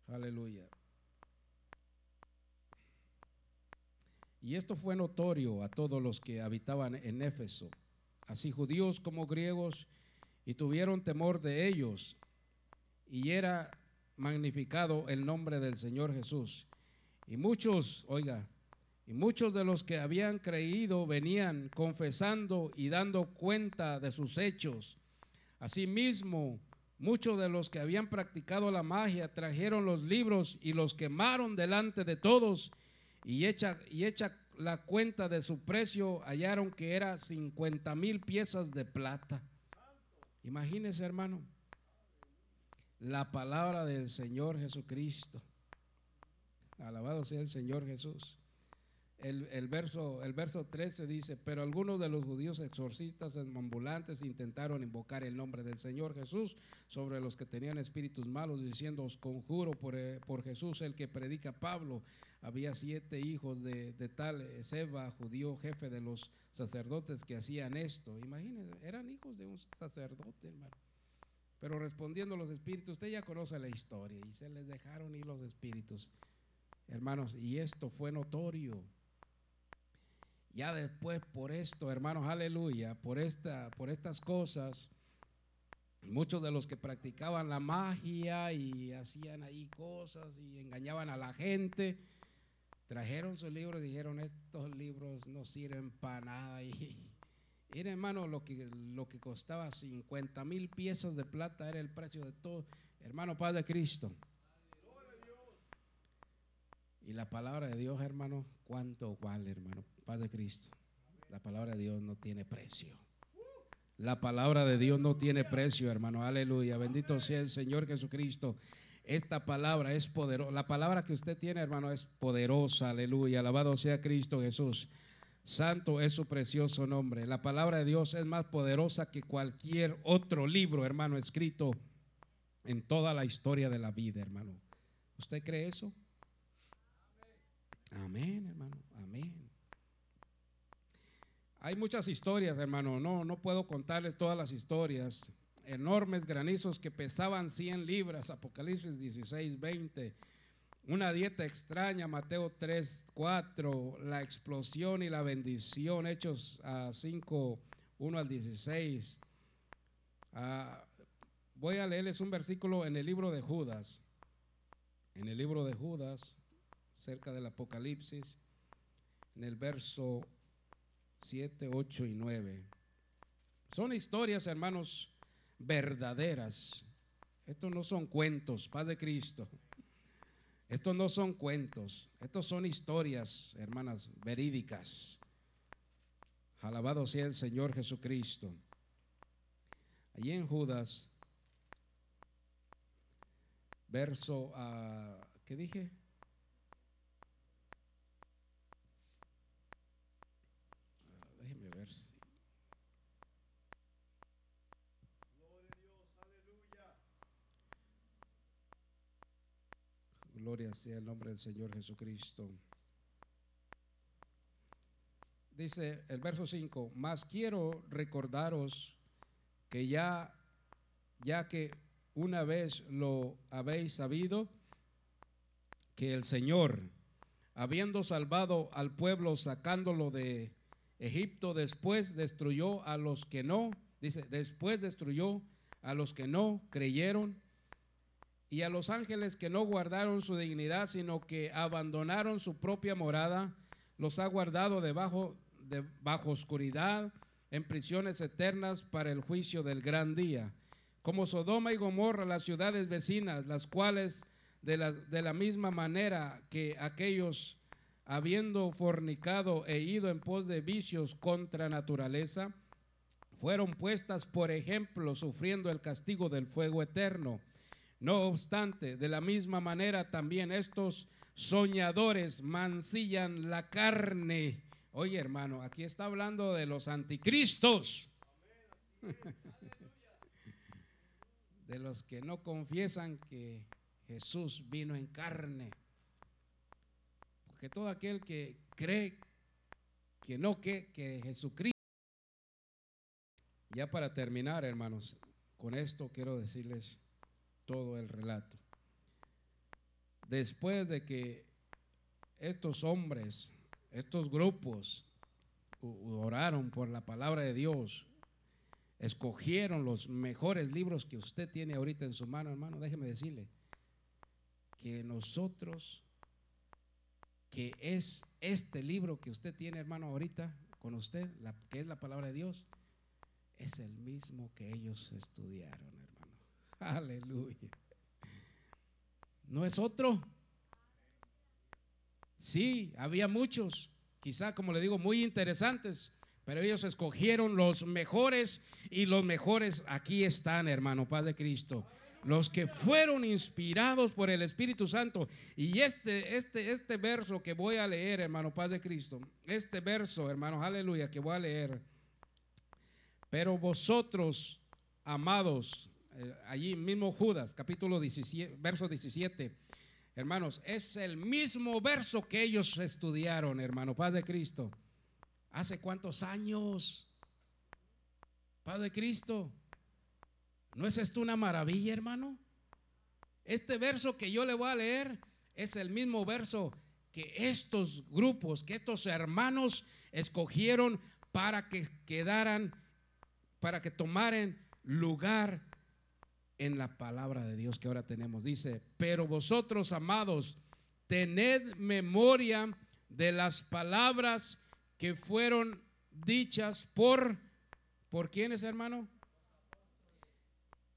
Aleluya. Y esto fue notorio a todos los que habitaban en Éfeso, así judíos como griegos, y tuvieron temor de ellos, y era magnificado el nombre del Señor Jesús. Y muchos, oiga, y muchos de los que habían creído venían confesando y dando cuenta de sus hechos. Asimismo, muchos de los que habían practicado la magia trajeron los libros y los quemaron delante de todos y hecha, y hecha la cuenta de su precio hallaron que era 50 mil piezas de plata. Imagínese hermano, la palabra del Señor Jesucristo. Alabado sea el Señor Jesús. El, verso, el verso 13 dice, pero algunos de los judíos exorcistas ambulantes intentaron invocar el nombre del Señor Jesús sobre los que tenían espíritus malos, diciendo, os conjuro por, eh, por Jesús el que predica Pablo. Había siete hijos de, tal eh, Seba, judío jefe de los sacerdotes que hacían esto. Imagínense, eran hijos de un sacerdote, hermano. Pero respondiendo los espíritus, usted ya conoce la historia y se les dejaron ir los espíritus. Hermanos, y esto fue notorio. Ya después por esto, hermanos, aleluya, por, esta, por estas cosas, muchos de los que practicaban la magia y hacían ahí cosas y engañaban a la gente, trajeron sus libros y dijeron, estos libros no sirven para nada. (laughs) Y, Mira, hermano, lo que, lo que costaba 50 mil piezas de plata era el precio de todo. Hermano Padre Cristo. Y la palabra de Dios, hermano, ¿cuánto vale, hermano? Padre Cristo. La palabra de Dios no tiene precio. La palabra de Dios no tiene precio, hermano. Aleluya. Bendito sea el Señor Jesucristo. Esta palabra es poderosa. La palabra que usted tiene, hermano, es poderosa. Aleluya. Alabado sea Cristo Jesús. Santo es su precioso nombre. La palabra de Dios es más poderosa que cualquier otro libro, hermano, escrito en toda la historia de la vida, hermano. ¿Usted cree eso? Amén, hermano. Amén. Hay muchas historias, hermano. No, no puedo contarles todas las historias. Enormes granizos que pesaban 100 libras, Apocalipsis 16, 20. Una dieta extraña, Mateo 3, 4. La explosión y la bendición, Hechos a 5, 1 al 16. Ah, voy a leerles un versículo en el libro de Judas. En el libro de Judas, cerca del Apocalipsis, en el verso 7, 8 y 9. Son historias, hermanos, verdaderas. Estos no son cuentos, paz de Cristo. Estos no son cuentos, estos son historias, hermanas, verídicas. Alabado sea el Señor Jesucristo. Allí en Judas, verso, uh, ¿qué dije? Gloria sea el nombre del Señor Jesucristo. Dice el verso 5, más quiero recordaros que ya, ya que una vez lo habéis sabido, que el Señor, habiendo salvado al pueblo, sacándolo de Egipto, después destruyó a los que no, dice, después destruyó a los que no creyeron y a los ángeles que no guardaron su dignidad, sino que abandonaron su propia morada, los ha guardado debajo de bajo oscuridad en prisiones eternas para el juicio del gran día. Como Sodoma y Gomorra, las ciudades vecinas, las cuales de la, de la misma manera que aquellos, habiendo fornicado e ido en pos de vicios contra naturaleza, fueron puestas por ejemplo, sufriendo el castigo del fuego eterno. No obstante, de la misma manera también estos soñadores mancillan la carne. Oye, hermano, aquí está hablando de los anticristos. (laughs) De los que no confiesan que Jesús vino en carne. Porque todo aquel que cree que no, que, que Jesucristo. Ya para terminar, hermanos, con esto quiero decirles todo el relato. Después de que estos hombres, estos grupos, oraron por la palabra de Dios, escogieron los mejores libros que usted tiene ahorita en su mano, hermano, déjeme decirle que nosotros, que es este libro que usted tiene, hermano, ahorita con usted, que es la palabra de Dios, es el mismo que ellos estudiaron. Aleluya. ¿No es otro? Sí, había muchos, quizá como le digo, muy interesantes, pero ellos escogieron los mejores y los mejores aquí están, hermano, Padre Cristo. Los que fueron inspirados por el Espíritu Santo. Y este, este, este verso que voy a leer, hermano, Paz de Cristo. Este verso, hermano, aleluya, que voy a leer. Pero vosotros, amados, eh, allí mismo Judas, capítulo 17, verso 17. Hermanos, es el mismo verso que ellos estudiaron, hermano, Padre Cristo. ¿Hace cuántos años? Padre Cristo. ¿No es esto una maravilla, hermano? Este verso que yo le voy a leer es el mismo verso que estos grupos, que estos hermanos escogieron para que quedaran, para que tomaran lugar en la palabra de Dios que ahora tenemos. Dice, pero vosotros, amados, tened memoria de las palabras que fueron dichas por, ¿por quiénes, hermano?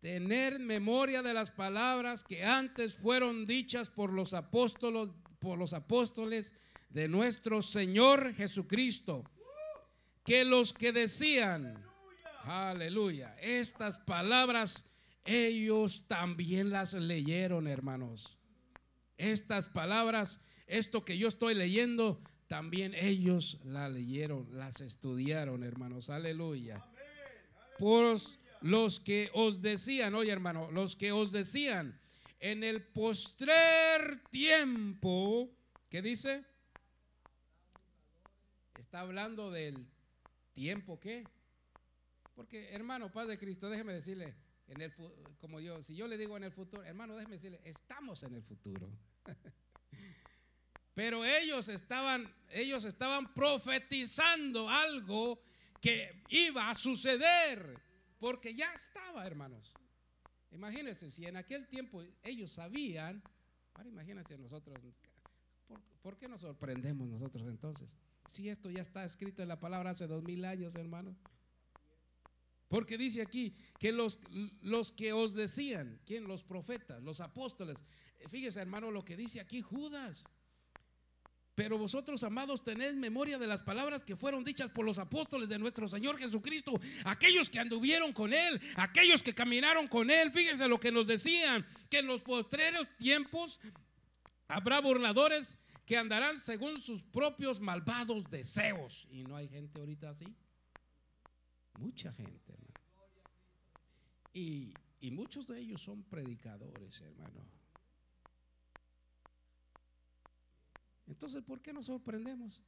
Tener memoria de las palabras que antes fueron dichas por los apóstoles, por los apóstoles de nuestro Señor Jesucristo, que los que decían, Aleluya. Estas palabras ellos también las leyeron, hermanos. Estas palabras, esto que yo estoy leyendo, también ellos la leyeron, las estudiaron, hermanos. Aleluya. Por los que os decían, oye hermano, los que os decían, en el postrer tiempo, ¿qué dice? Está hablando del tiempo que. Porque hermano, Padre de Cristo, déjeme decirle, en el, como yo, si yo le digo en el futuro, hermano, déjeme decirle, estamos en el futuro. (laughs) Pero ellos estaban, ellos estaban profetizando algo que iba a suceder, porque ya estaba, hermanos. Imagínense, si en aquel tiempo ellos sabían, ahora imagínense nosotros, ¿por, qué nos sorprendemos nosotros entonces? Si esto ya está escrito en la palabra hace dos mil años, hermano. Porque dice aquí que los, los que os decían, ¿quién? Los profetas, los apóstoles. Fíjese, hermano, lo que dice aquí Judas. Pero vosotros, amados, tenéis memoria de las palabras que fueron dichas por los apóstoles de nuestro Señor Jesucristo, aquellos que anduvieron con Él, aquellos que caminaron con Él. Fíjense lo que nos decían, que en los postreros tiempos habrá burladores que andarán según sus propios malvados deseos. Y no hay gente ahorita así. Mucha gente, hermano. Y, y muchos de ellos son predicadores, hermano. Entonces, ¿por qué nos sorprendemos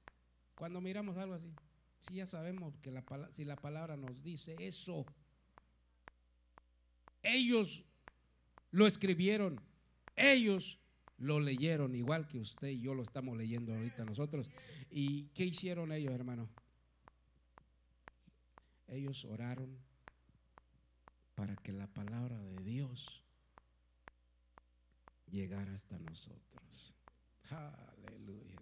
cuando miramos algo así? Si ya sabemos que la, si la palabra nos dice eso, ellos lo escribieron, ellos lo leyeron, igual que usted y yo lo estamos leyendo ahorita nosotros. ¿Y qué hicieron ellos, hermano? Ellos oraron para que la palabra de Dios llegara hasta nosotros. Aleluya.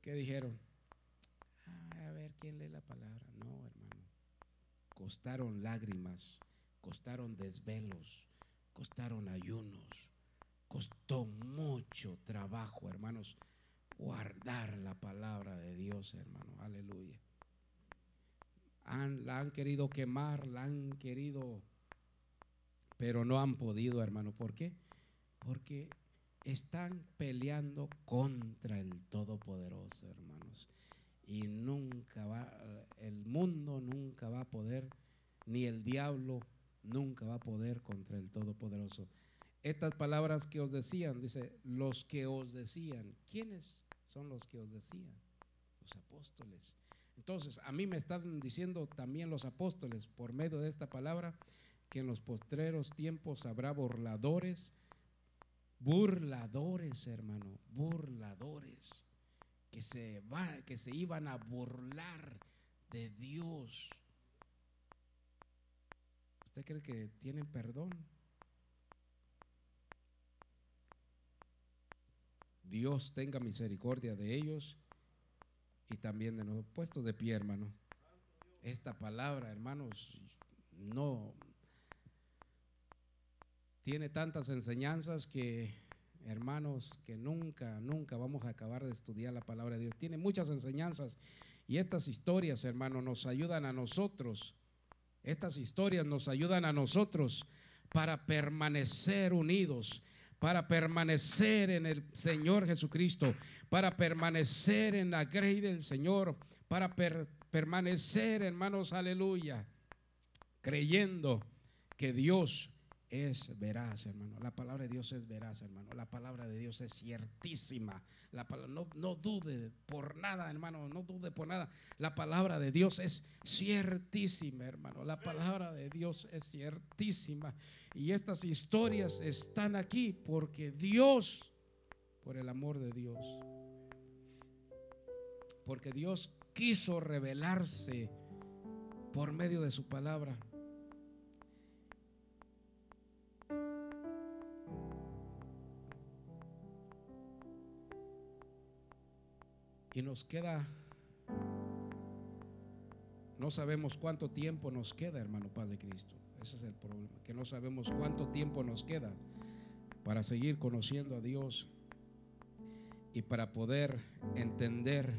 ¿Qué dijeron? a ver quién lee la palabra. No, hermano. Costaron lágrimas, costaron desvelos, costaron ayunos, costó mucho trabajo, hermanos, guardar la palabra de Dios, hermano. Aleluya. Han, la han querido quemar, la han querido, pero no han podido, hermano. ¿Por qué? Porque están peleando contra el Todopoderoso, hermanos. Y nunca va, el mundo nunca va a poder, ni el diablo nunca va a poder contra el Todopoderoso. Estas palabras que os decían, dice, los que os decían, ¿quiénes son los que os decían? Los apóstoles. Entonces, a mí me están diciendo también los apóstoles por medio de esta palabra que en los postreros tiempos habrá burladores burladores, hermano, burladores, que se, va, que se iban a burlar de Dios. ¿Usted cree que tienen perdón? Dios tenga misericordia de ellos y también de los puestos de pie, hermano. Esta palabra, hermanos, no, tiene tantas enseñanzas que, hermanos, que nunca, nunca vamos a acabar de estudiar la palabra de Dios. Tiene muchas enseñanzas y estas historias, hermanos, nos ayudan a nosotros. Estas historias nos ayudan a nosotros para permanecer unidos, para permanecer en el Señor Jesucristo, para permanecer en la grey del Señor, para permanecer, hermanos, aleluya, creyendo que Dios es veraz, hermano. La palabra de Dios es veraz, hermano. La palabra de Dios es ciertísima. La no, no dude por nada, hermano. No dude por nada. La palabra de Dios es ciertísima, hermano. La palabra de Dios es ciertísima. Y estas historias están aquí porque Dios, por el amor de Dios, porque Dios quiso revelarse por medio de su palabra Y nos queda, no sabemos cuánto tiempo nos queda, hermano Padre Cristo. Ese es el problema, que no sabemos cuánto tiempo nos queda para seguir conociendo a Dios y para poder entender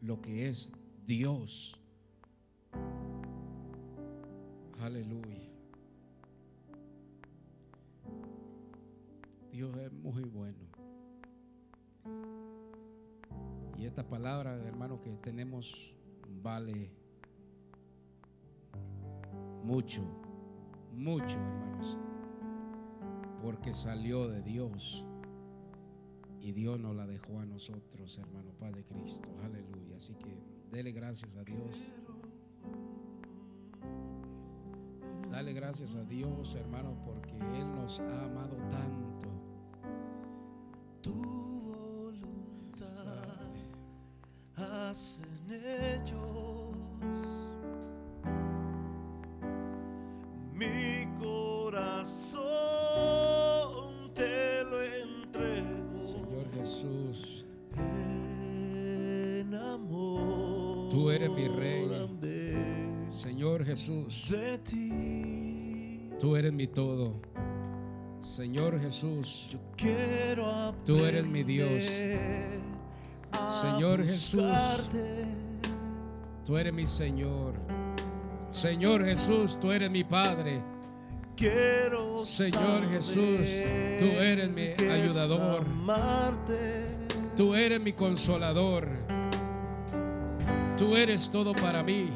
lo que es Dios Aleluya. Dios es muy bueno. Esta palabra, hermano, que tenemos vale mucho, mucho, hermanos. Porque salió de Dios. Y Dios nos la dejó a nosotros, hermano Padre Cristo. Aleluya. Así que dele gracias a Dios. Dale gracias a Dios, hermano, porque Él nos ha amado tanto. Jesús, Yo quiero Tú eres mi Dios. Señor Jesús. tú eres mi Señor. Señor Jesús, tú eres mi Padre. Quiero Señor Jesús, tú eres mi ayudador. Tú eres mi consolador. Tú eres todo para mí.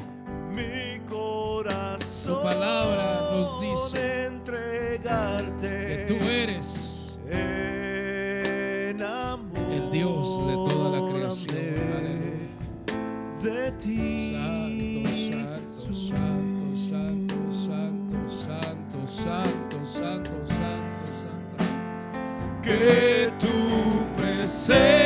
Mi corazón. Tu palabra nos dice entregarte. Que tú eres en amor. el Dios de toda la creación. Aleluya. De ti. Santo, santo, santo, santo, santo, santo, santo, santo, santo. que tu presencia